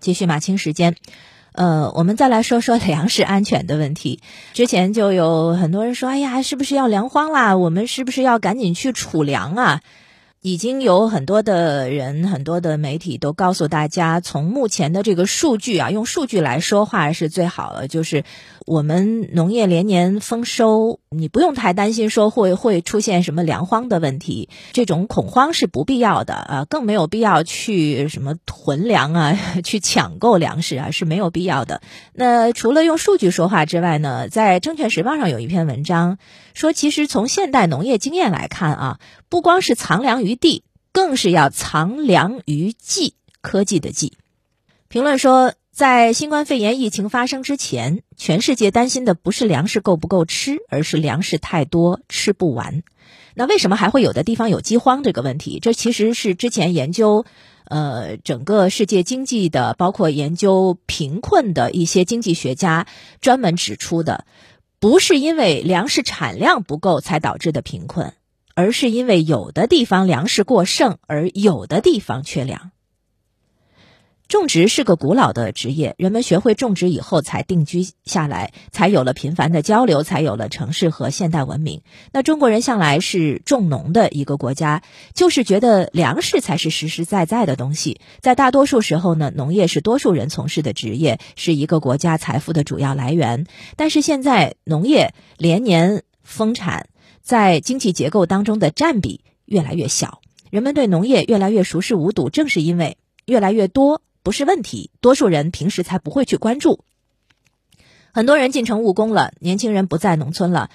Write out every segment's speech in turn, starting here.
继续马清时间，呃，我们再来说说粮食安全的问题。之前就有很多人说，哎呀，是不是要粮荒啦？我们是不是要赶紧去储粮啊？已经有很多的人、很多的媒体都告诉大家，从目前的这个数据啊，用数据来说话是最好的。就是我们农业连年丰收，你不用太担心说会会出现什么粮荒的问题，这种恐慌是不必要的啊，更没有必要去什么囤粮啊，去抢购粮食啊，是没有必要的。那除了用数据说话之外呢，在《证券时报》上有一篇文章说，其实从现代农业经验来看啊。不光是藏粮于地，更是要藏粮于技，科技的技。评论说，在新冠肺炎疫情发生之前，全世界担心的不是粮食够不够吃，而是粮食太多吃不完。那为什么还会有的地方有饥荒这个问题？这其实是之前研究，呃，整个世界经济的，包括研究贫困的一些经济学家专门指出的，不是因为粮食产量不够才导致的贫困。而是因为有的地方粮食过剩，而有的地方缺粮。种植是个古老的职业，人们学会种植以后才定居下来，才有了频繁的交流，才有了城市和现代文明。那中国人向来是重农的一个国家，就是觉得粮食才是实实在在的东西。在大多数时候呢，农业是多数人从事的职业，是一个国家财富的主要来源。但是现在农业连年丰产。在经济结构当中的占比越来越小，人们对农业越来越熟视无睹，正是因为越来越多不是问题，多数人平时才不会去关注。很多人进城务工了，年轻人不在农村了。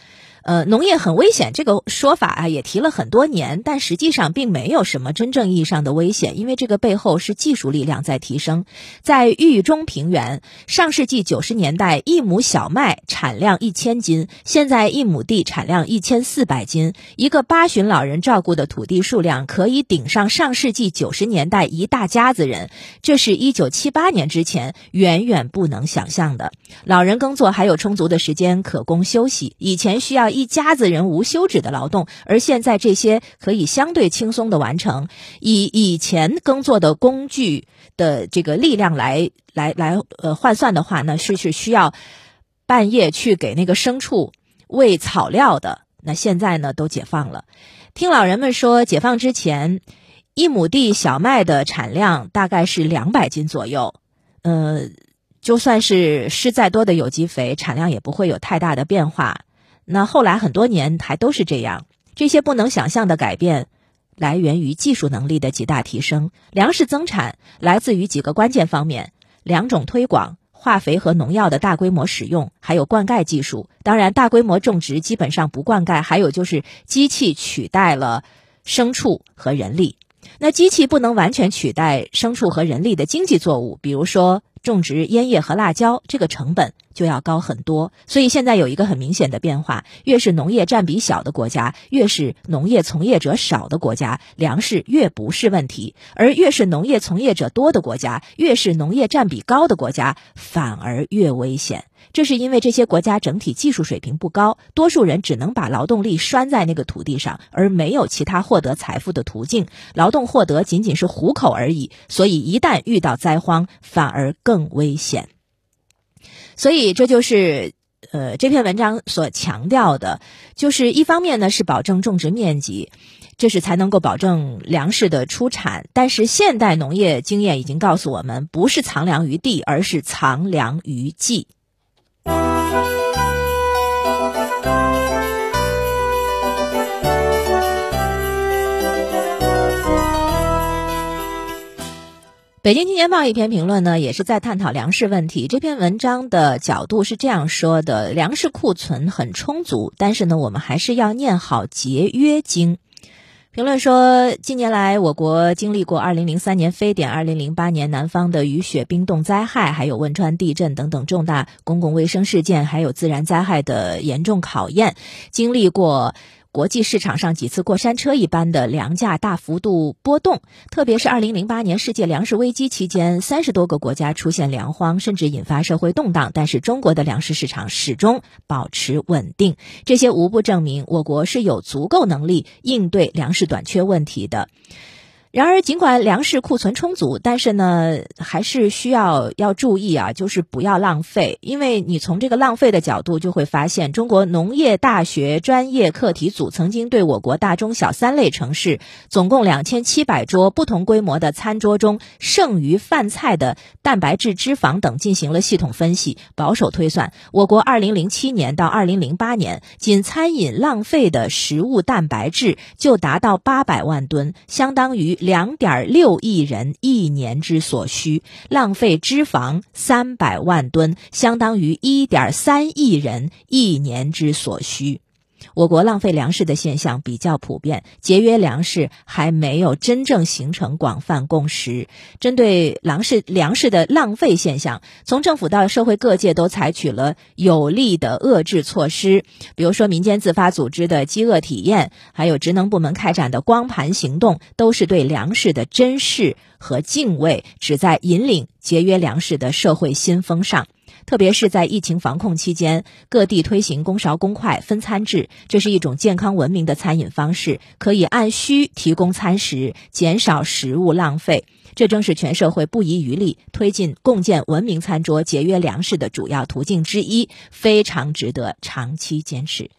呃，农业很危险这个说法啊，也提了很多年，但实际上并没有什么真正意义上的危险，因为这个背后是技术力量在提升。在豫中平原，上世纪九十年代一亩小麦产量一千斤，现在一亩地产量一千四百斤，一个八旬老人照顾的土地数量可以顶上上世纪九十年代一大家子人，这是一九七八年之前远远不能想象的。老人耕作还有充足的时间可供休息，以前需要。一家子人无休止的劳动，而现在这些可以相对轻松的完成。以以前耕作的工具的这个力量来来来呃换算的话呢，是是需要半夜去给那个牲畜喂草料的。那现在呢都解放了。听老人们说，解放之前一亩地小麦的产量大概是两百斤左右。呃，就算是施再多的有机肥，产量也不会有太大的变化。那后来很多年还都是这样，这些不能想象的改变，来源于技术能力的极大提升。粮食增产来自于几个关键方面：两种推广、化肥和农药的大规模使用，还有灌溉技术。当然，大规模种植基本上不灌溉，还有就是机器取代了牲畜和人力。那机器不能完全取代牲畜和人力的经济作物，比如说。种植烟叶和辣椒，这个成本就要高很多。所以现在有一个很明显的变化：越是农业占比小的国家，越是农业从业者少的国家，粮食越不是问题；而越是农业从业者多的国家，越是农业占比高的国家，反而越危险。这是因为这些国家整体技术水平不高，多数人只能把劳动力拴在那个土地上，而没有其他获得财富的途径。劳动获得仅仅是糊口而已，所以一旦遇到灾荒，反而更危险。所以这就是呃这篇文章所强调的，就是一方面呢是保证种植面积，这是才能够保证粮食的出产。但是现代农业经验已经告诉我们，不是藏粮于地，而是藏粮于技。北京青年报一篇评论呢，也是在探讨粮食问题。这篇文章的角度是这样说的：粮食库存很充足，但是呢，我们还是要念好节约经。评论说，近年来我国经历过2003年非典、2008年南方的雨雪冰冻灾害，还有汶川地震等等重大公共卫生事件，还有自然灾害的严重考验，经历过。国际市场上几次过山车一般的粮价大幅度波动，特别是二零零八年世界粮食危机期间，三十多个国家出现粮荒，甚至引发社会动荡。但是中国的粮食市场始终保持稳定，这些无不证明我国是有足够能力应对粮食短缺问题的。然而，尽管粮食库存充足，但是呢，还是需要要注意啊，就是不要浪费。因为你从这个浪费的角度，就会发现，中国农业大学专业课题组曾经对我国大中小三类城市总共两千七百桌不同规模的餐桌中剩余饭菜的蛋白质、脂肪等进行了系统分析。保守推算，我国二零零七年到二零零八年，仅餐饮浪费的食物蛋白质就达到八百万吨，相当于。两点六亿人一年之所需，浪费脂肪三百万吨，相当于一点三亿人一年之所需。我国浪费粮食的现象比较普遍，节约粮食还没有真正形成广泛共识。针对粮食粮食的浪费现象，从政府到社会各界都采取了有力的遏制措施，比如说民间自发组织的饥饿体验，还有职能部门开展的光盘行动，都是对粮食的珍视和敬畏，旨在引领节约粮食的社会新风尚。特别是在疫情防控期间，各地推行公勺公筷分餐制，这是一种健康文明的餐饮方式，可以按需提供餐食，减少食物浪费。这正是全社会不遗余力推进共建文明餐桌、节约粮食的主要途径之一，非常值得长期坚持。